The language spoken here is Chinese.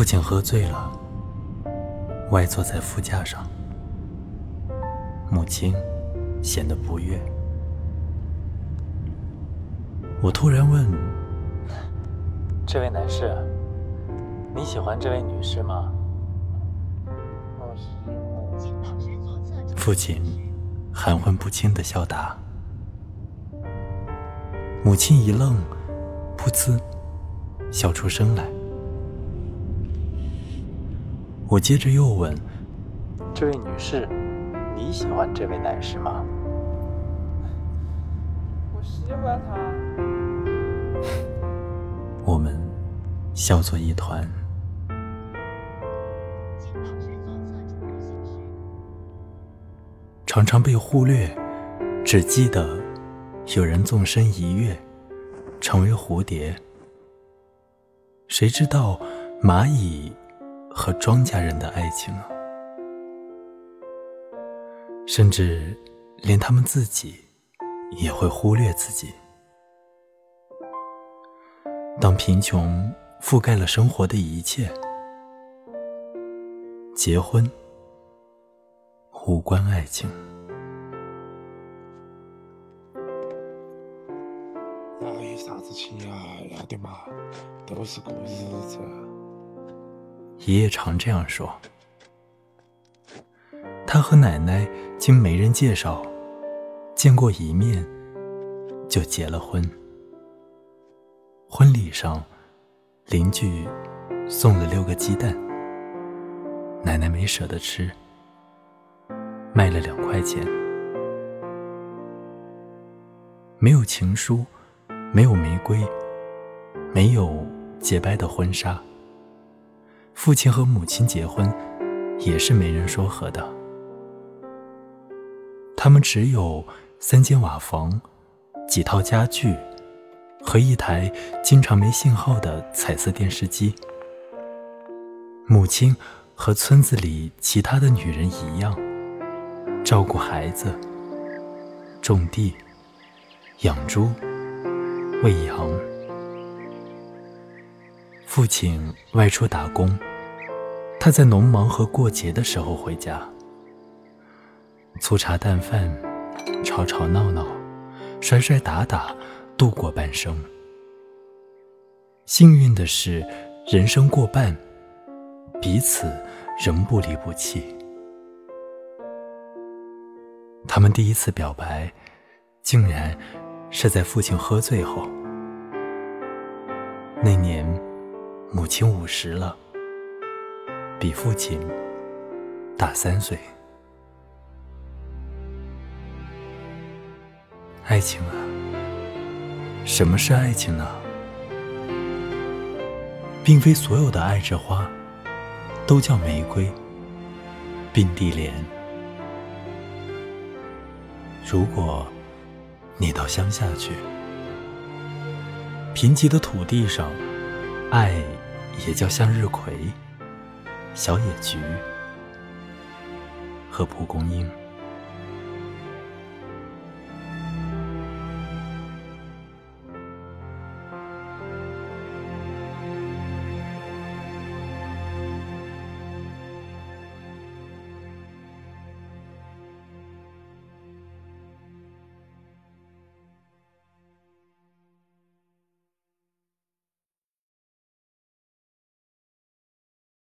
父亲喝醉了，歪坐在副驾上，母亲显得不悦。我突然问：“这位男士，你喜欢这位女士吗？”父亲含混不清的笑答。母亲一愣，噗呲，笑出声来。我接着又问：“这位女士，你喜欢这位男士吗？”我喜欢他。我们笑作一团。常常被忽略，只记得有人纵身一跃，成为蝴蝶。谁知道蚂蚁？和庄稼人的爱情啊，甚至连他们自己也会忽略自己。当贫穷覆盖了生活的一切，结婚无关爱情。哪有啥子情呀？要得嘛，都是过日子。爷爷常这样说。他和奶奶经媒人介绍见过一面，就结了婚。婚礼上，邻居送了六个鸡蛋，奶奶没舍得吃，卖了两块钱。没有情书，没有玫瑰，没有洁白的婚纱。父亲和母亲结婚，也是没人说和的。他们只有三间瓦房、几套家具和一台经常没信号的彩色电视机。母亲和村子里其他的女人一样，照顾孩子、种地、养猪、喂羊。父亲外出打工。他在农忙和过节的时候回家，粗茶淡饭，吵吵闹闹，摔摔打打，度过半生。幸运的是，人生过半，彼此仍不离不弃。他们第一次表白，竟然是在父亲喝醉后。那年，母亲五十了。比父亲大三岁。爱情啊，什么是爱情呢？并非所有的爱之花都叫玫瑰、并蒂莲。如果你到乡下去，贫瘠的土地上，爱也叫向日葵。小野菊和蒲公英。